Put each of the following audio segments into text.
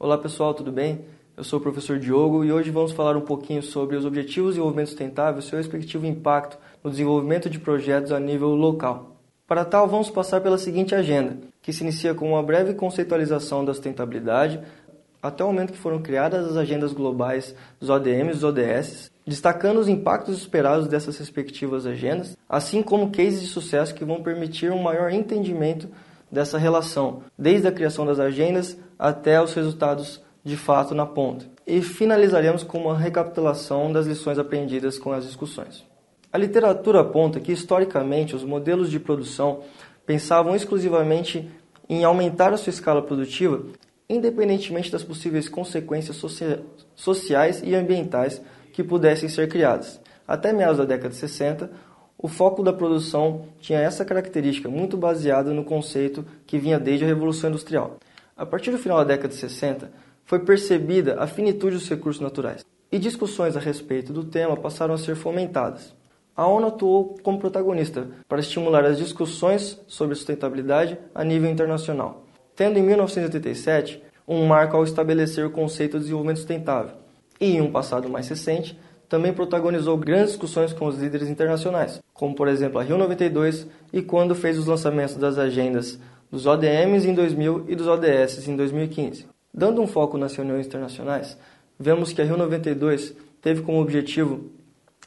Olá pessoal, tudo bem? Eu sou o professor Diogo e hoje vamos falar um pouquinho sobre os Objetivos de Desenvolvimento Sustentável e seu respectivo impacto no desenvolvimento de projetos a nível local. Para tal, vamos passar pela seguinte agenda, que se inicia com uma breve conceitualização da sustentabilidade, até o momento que foram criadas as agendas globais dos ODMs e dos ODS, destacando os impactos esperados dessas respectivas agendas, assim como cases de sucesso que vão permitir um maior entendimento dessa relação, desde a criação das agendas até os resultados de fato na ponta. E finalizaremos com uma recapitulação das lições aprendidas com as discussões. A literatura aponta que, historicamente, os modelos de produção pensavam exclusivamente em aumentar a sua escala produtiva, independentemente das possíveis consequências socia sociais e ambientais que pudessem ser criadas. Até meados da década de 60, o foco da produção tinha essa característica, muito baseada no conceito que vinha desde a Revolução Industrial. A partir do final da década de 60, foi percebida a finitude dos recursos naturais, e discussões a respeito do tema passaram a ser fomentadas. A ONU atuou como protagonista para estimular as discussões sobre sustentabilidade a nível internacional, tendo em 1987 um marco ao estabelecer o conceito de desenvolvimento sustentável, e em um passado mais recente, também protagonizou grandes discussões com os líderes internacionais, como por exemplo a Rio 92 e quando fez os lançamentos das agendas dos ODMs em 2000 e dos ODS em 2015. Dando um foco nas reuniões internacionais, vemos que a Rio 92 teve como objetivo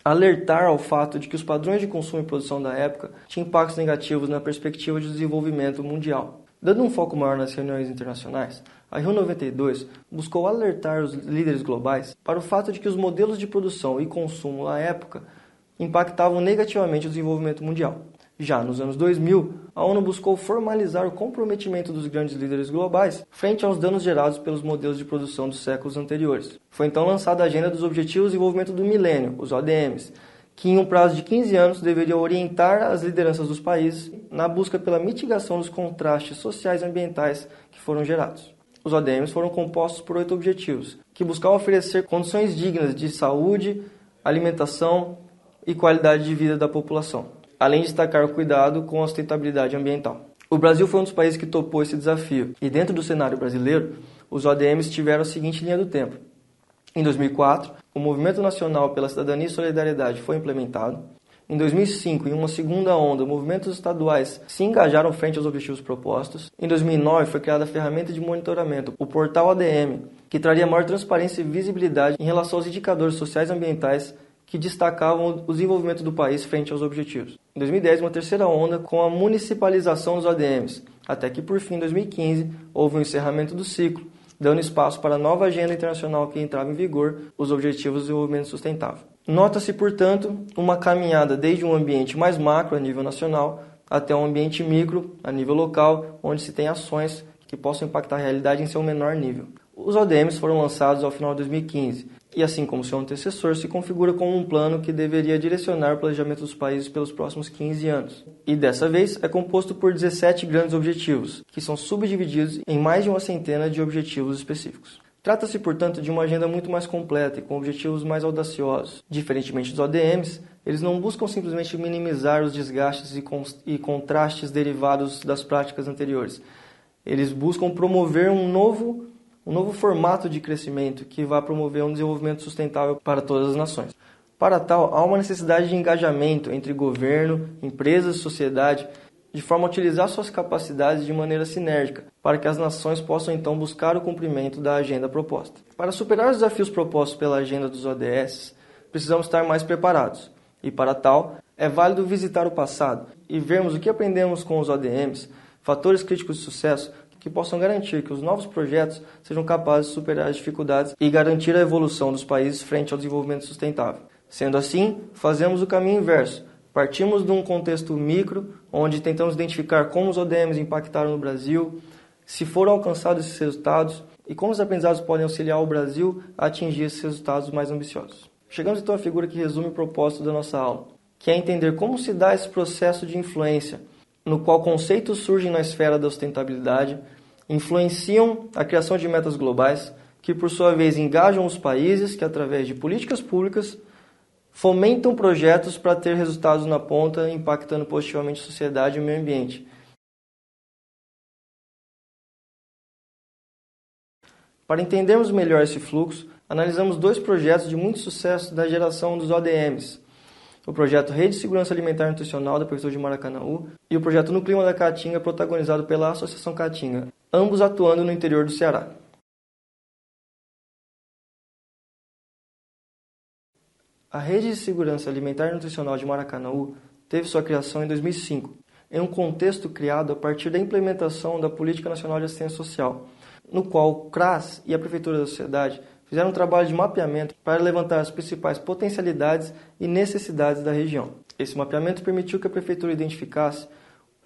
alertar ao fato de que os padrões de consumo e produção da época tinham impactos negativos na perspectiva de desenvolvimento mundial. Dando um foco maior nas reuniões internacionais, a Rio 92 buscou alertar os líderes globais para o fato de que os modelos de produção e consumo à época impactavam negativamente o desenvolvimento mundial. Já nos anos 2000, a ONU buscou formalizar o comprometimento dos grandes líderes globais frente aos danos gerados pelos modelos de produção dos séculos anteriores. Foi então lançada a Agenda dos Objetivos de Desenvolvimento do Milênio, os ODMs, que em um prazo de 15 anos deveria orientar as lideranças dos países na busca pela mitigação dos contrastes sociais e ambientais que foram gerados. Os ODMs foram compostos por oito objetivos, que buscavam oferecer condições dignas de saúde, alimentação e qualidade de vida da população, além de destacar o cuidado com a sustentabilidade ambiental. O Brasil foi um dos países que topou esse desafio, e dentro do cenário brasileiro, os ODMs tiveram a seguinte linha do tempo. Em 2004, o Movimento Nacional pela Cidadania e Solidariedade foi implementado. Em 2005, em uma segunda onda, movimentos estaduais se engajaram frente aos objetivos propostos. Em 2009, foi criada a ferramenta de monitoramento, o portal ADM, que traria maior transparência e visibilidade em relação aos indicadores sociais e ambientais que destacavam o desenvolvimento do país frente aos objetivos. Em 2010, uma terceira onda com a municipalização dos ADMs, até que por fim, em 2015, houve um encerramento do ciclo, dando espaço para a nova agenda internacional que entrava em vigor, os Objetivos de Desenvolvimento Sustentável. Nota-se, portanto, uma caminhada desde um ambiente mais macro a nível nacional até um ambiente micro a nível local, onde se tem ações que possam impactar a realidade em seu menor nível. Os ODMs foram lançados ao final de 2015 e, assim como seu antecessor, se configura como um plano que deveria direcionar o planejamento dos países pelos próximos 15 anos. E dessa vez é composto por 17 grandes objetivos, que são subdivididos em mais de uma centena de objetivos específicos. Trata-se, portanto, de uma agenda muito mais completa e com objetivos mais audaciosos. Diferentemente dos ODMs, eles não buscam simplesmente minimizar os desgastes e, e contrastes derivados das práticas anteriores. Eles buscam promover um novo, um novo formato de crescimento que vai promover um desenvolvimento sustentável para todas as nações. Para tal, há uma necessidade de engajamento entre governo, empresas sociedade de forma a utilizar suas capacidades de maneira sinérgica, para que as nações possam então buscar o cumprimento da agenda proposta. Para superar os desafios propostos pela agenda dos ODS, precisamos estar mais preparados. E para tal, é válido visitar o passado e vermos o que aprendemos com os ODMs, fatores críticos de sucesso que possam garantir que os novos projetos sejam capazes de superar as dificuldades e garantir a evolução dos países frente ao desenvolvimento sustentável. Sendo assim, fazemos o caminho inverso, Partimos de um contexto micro, onde tentamos identificar como os ODMs impactaram no Brasil, se foram alcançados esses resultados e como os aprendizados podem auxiliar o Brasil a atingir esses resultados mais ambiciosos. Chegamos então à figura que resume o propósito da nossa aula, que é entender como se dá esse processo de influência, no qual conceitos surgem na esfera da sustentabilidade, influenciam a criação de metas globais, que por sua vez engajam os países que, através de políticas públicas, fomentam projetos para ter resultados na ponta, impactando positivamente a sociedade e o meio ambiente. Para entendermos melhor esse fluxo, analisamos dois projetos de muito sucesso da geração dos ODMs, o projeto Rede de Segurança Alimentar e Nutricional da Prefeitura de Maracanaú e o projeto No Clima da Caatinga, protagonizado pela Associação Caatinga, ambos atuando no interior do Ceará. A Rede de Segurança Alimentar e Nutricional de Maracanaú teve sua criação em 2005, em um contexto criado a partir da implementação da Política Nacional de Assistência Social, no qual o CRAS e a Prefeitura da Sociedade fizeram um trabalho de mapeamento para levantar as principais potencialidades e necessidades da região. Esse mapeamento permitiu que a Prefeitura identificasse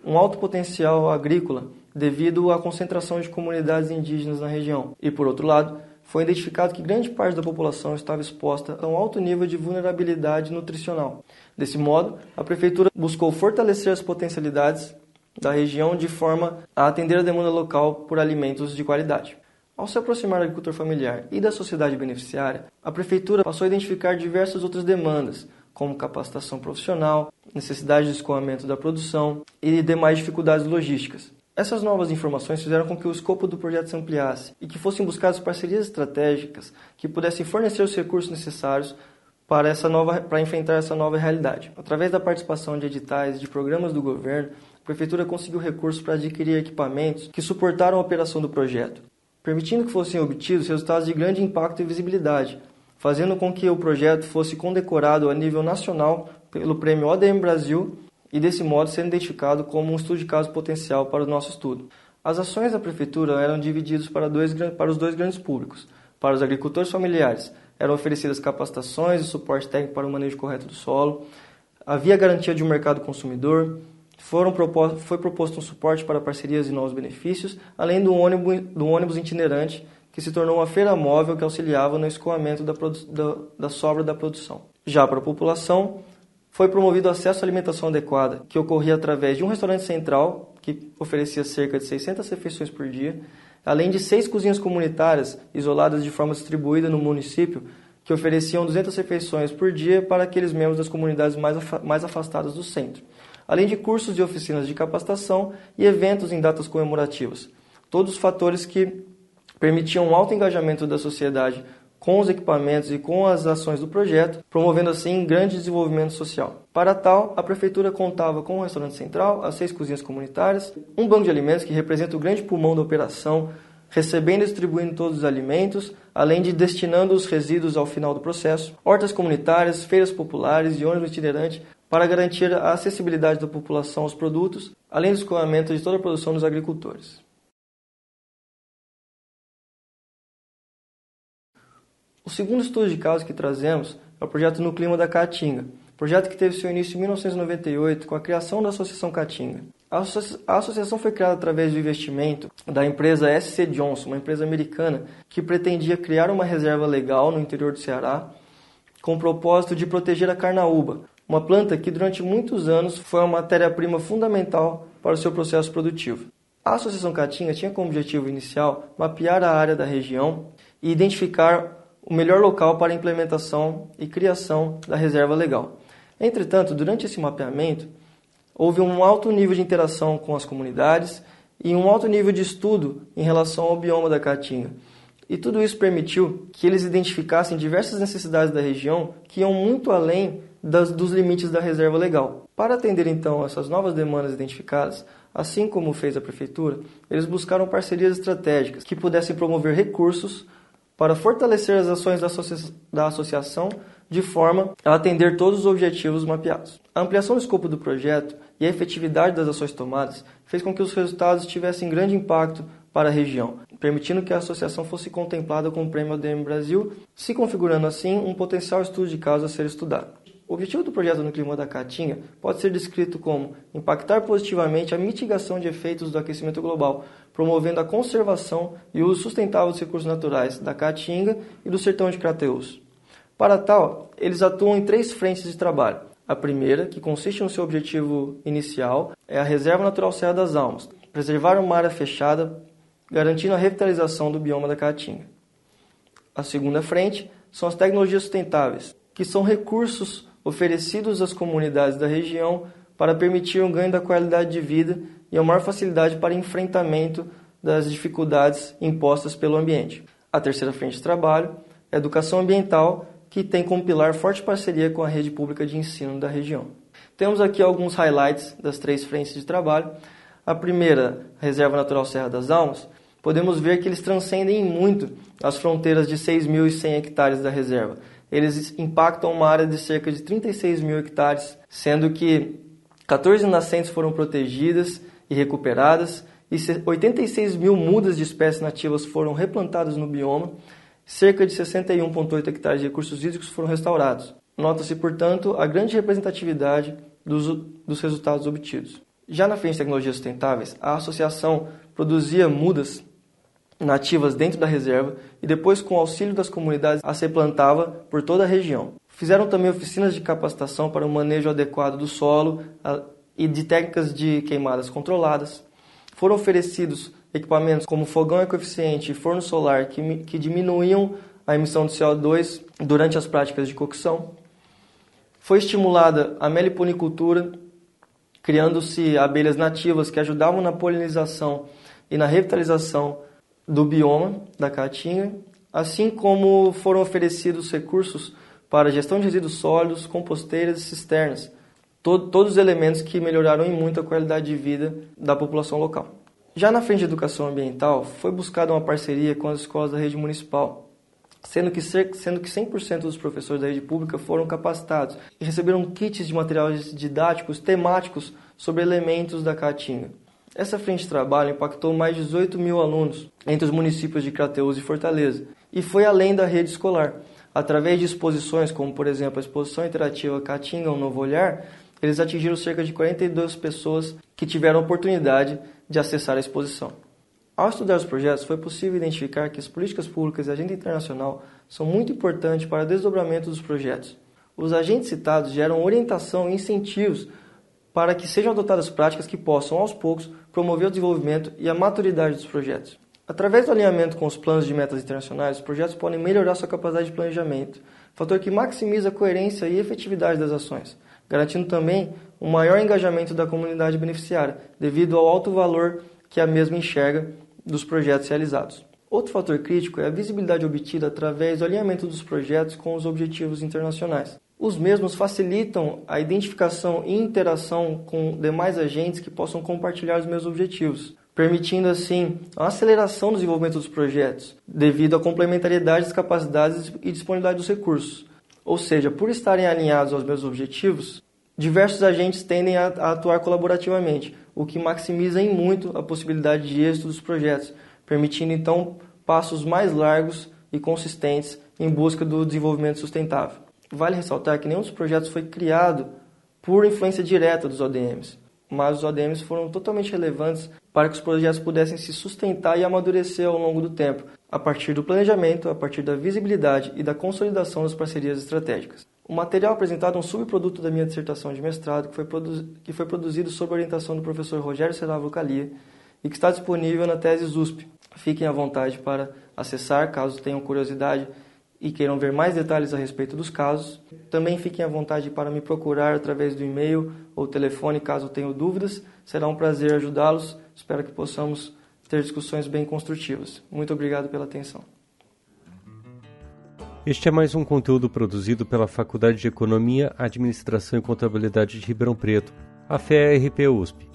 um alto potencial agrícola devido à concentração de comunidades indígenas na região. E, por outro lado, foi identificado que grande parte da população estava exposta a um alto nível de vulnerabilidade nutricional. Desse modo, a Prefeitura buscou fortalecer as potencialidades da região de forma a atender a demanda local por alimentos de qualidade. Ao se aproximar do agricultor familiar e da sociedade beneficiária, a Prefeitura passou a identificar diversas outras demandas, como capacitação profissional, necessidade de escoamento da produção e demais dificuldades logísticas. Essas novas informações fizeram com que o escopo do projeto se ampliasse e que fossem buscadas parcerias estratégicas que pudessem fornecer os recursos necessários para, essa nova, para enfrentar essa nova realidade. Através da participação de editais de programas do governo, a Prefeitura conseguiu recursos para adquirir equipamentos que suportaram a operação do projeto, permitindo que fossem obtidos resultados de grande impacto e visibilidade, fazendo com que o projeto fosse condecorado a nível nacional pelo Prêmio ODM Brasil e desse modo sendo identificado como um estudo de caso potencial para o nosso estudo. As ações da prefeitura eram divididas para, dois, para os dois grandes públicos. Para os agricultores familiares, eram oferecidas capacitações e suporte técnico para o manejo correto do solo. Havia garantia de um mercado consumidor. Foram proposto, foi proposto um suporte para parcerias e novos benefícios, além do ônibus, do ônibus itinerante, que se tornou uma feira móvel que auxiliava no escoamento da, da, da sobra da produção. Já para a população, foi promovido acesso à alimentação adequada, que ocorria através de um restaurante central, que oferecia cerca de 600 refeições por dia, além de seis cozinhas comunitárias isoladas de forma distribuída no município, que ofereciam 200 refeições por dia para aqueles membros das comunidades mais, mais afastadas do centro, além de cursos e oficinas de capacitação e eventos em datas comemorativas. Todos os fatores que permitiam um alto engajamento da sociedade com os equipamentos e com as ações do projeto, promovendo assim grande desenvolvimento social. Para tal, a prefeitura contava com um restaurante central, as seis cozinhas comunitárias, um banco de alimentos que representa o grande pulmão da operação, recebendo e distribuindo todos os alimentos, além de destinando os resíduos ao final do processo, hortas comunitárias, feiras populares e ônibus itinerante para garantir a acessibilidade da população aos produtos, além do escoamento de toda a produção dos agricultores. O segundo estudo de caso que trazemos é o projeto No Clima da Caatinga, projeto que teve seu início em 1998 com a criação da Associação Caatinga. A, associação foi criada através do investimento da empresa SC Johnson, uma empresa americana que pretendia criar uma reserva legal no interior do Ceará com o propósito de proteger a carnaúba, uma planta que durante muitos anos foi uma matéria-prima fundamental para o seu processo produtivo. A Associação Caatinga tinha como objetivo inicial mapear a área da região e identificar o melhor local para a implementação e criação da reserva legal. Entretanto, durante esse mapeamento, houve um alto nível de interação com as comunidades e um alto nível de estudo em relação ao bioma da Caatinga. E tudo isso permitiu que eles identificassem diversas necessidades da região que iam muito além das, dos limites da reserva legal. Para atender então essas novas demandas identificadas, assim como fez a prefeitura, eles buscaram parcerias estratégicas que pudessem promover recursos para fortalecer as ações da, associa da associação de forma a atender todos os objetivos mapeados. A ampliação do escopo do projeto e a efetividade das ações tomadas fez com que os resultados tivessem grande impacto para a região, permitindo que a associação fosse contemplada com o Prêmio ADM Brasil, se configurando assim um potencial estudo de caso a ser estudado. O objetivo do projeto no clima da Caatinga pode ser descrito como impactar positivamente a mitigação de efeitos do aquecimento global, promovendo a conservação e uso sustentável dos recursos naturais da Caatinga e do sertão de Crateús. Para tal, eles atuam em três frentes de trabalho. A primeira, que consiste no seu objetivo inicial, é a Reserva Natural Serra das Almas, preservar uma área fechada, garantindo a revitalização do bioma da Caatinga. A segunda frente são as tecnologias sustentáveis, que são recursos oferecidos às comunidades da região para permitir um ganho da qualidade de vida e uma maior facilidade para enfrentamento das dificuldades impostas pelo ambiente. A terceira frente de trabalho é a educação ambiental, que tem como pilar forte parceria com a rede pública de ensino da região. Temos aqui alguns highlights das três frentes de trabalho. A primeira, a Reserva Natural Serra das Almas, podemos ver que eles transcendem muito as fronteiras de 6.100 hectares da reserva. Eles impactam uma área de cerca de 36 mil hectares, sendo que 14 nascentes foram protegidas e recuperadas, e 86 mil mudas de espécies nativas foram replantadas no bioma, cerca de 61,8 hectares de recursos hídricos foram restaurados. Nota-se, portanto, a grande representatividade dos, dos resultados obtidos. Já na frente de tecnologias sustentáveis, a associação produzia mudas nativas dentro da reserva e depois, com auxílio das comunidades, as replantava por toda a região. Fizeram também oficinas de capacitação para o manejo adequado do solo e de técnicas de queimadas controladas. Foram oferecidos equipamentos como fogão ecoeficiente e forno solar que, que diminuíam a emissão de CO2 durante as práticas de cocção. Foi estimulada a meliponicultura, criando-se abelhas nativas que ajudavam na polinização e na revitalização do bioma da Caatinga, assim como foram oferecidos recursos para gestão de resíduos sólidos, composteiras e cisternas, todos os elementos que melhoraram em muito a qualidade de vida da população local. Já na frente de educação ambiental, foi buscada uma parceria com as escolas da rede municipal, sendo que, sendo que 100% dos professores da rede pública foram capacitados e receberam kits de materiais didáticos temáticos sobre elementos da Caatinga. Essa frente de trabalho impactou mais de 18 mil alunos entre os municípios de Crateús e Fortaleza e foi além da rede escolar. Através de exposições, como por exemplo a exposição interativa Caatinga, um novo olhar, eles atingiram cerca de 42 pessoas que tiveram oportunidade de acessar a exposição. Ao estudar os projetos, foi possível identificar que as políticas públicas e a agenda internacional são muito importantes para o desdobramento dos projetos. Os agentes citados geram orientação e incentivos para que sejam adotadas práticas que possam, aos poucos, promover o desenvolvimento e a maturidade dos projetos. Através do alinhamento com os planos de metas internacionais, os projetos podem melhorar sua capacidade de planejamento, fator que maximiza a coerência e efetividade das ações, garantindo também um maior engajamento da comunidade beneficiária, devido ao alto valor que a mesma enxerga dos projetos realizados. Outro fator crítico é a visibilidade obtida através do alinhamento dos projetos com os objetivos internacionais. Os mesmos facilitam a identificação e interação com demais agentes que possam compartilhar os meus objetivos, permitindo assim a aceleração do desenvolvimento dos projetos, devido à complementariedade das capacidades e disponibilidade dos recursos. Ou seja, por estarem alinhados aos meus objetivos, diversos agentes tendem a, atuar colaborativamente, o que maximiza em muito a possibilidade de êxito dos projetos, permitindo então passos mais largos e consistentes em busca do desenvolvimento sustentável. Vale ressaltar que nenhum dos projetos foi criado por influência direta dos ODMs, mas os ODMs foram totalmente relevantes para que os projetos pudessem se sustentar e amadurecer ao longo do tempo, a partir do planejamento, a partir da visibilidade e da consolidação das parcerias estratégicas. O material apresentado é um subproduto da minha dissertação de mestrado, que foi, que foi produzido sob orientação do professor Rogério Seravo Calia e que está disponível na tese USP. Fiquem à vontade para acessar, caso tenham curiosidade e queiram ver mais detalhes a respeito dos casos, também fiquem à vontade para me procurar através do e-mail ou telefone caso tenham dúvidas. Será um prazer ajudá-los. Espero que possamos ter discussões bem construtivas. Muito obrigado pela atenção. Este é mais um conteúdo produzido pela Faculdade de Economia, Administração e Contabilidade de Ribeirão Preto, a FERP USP.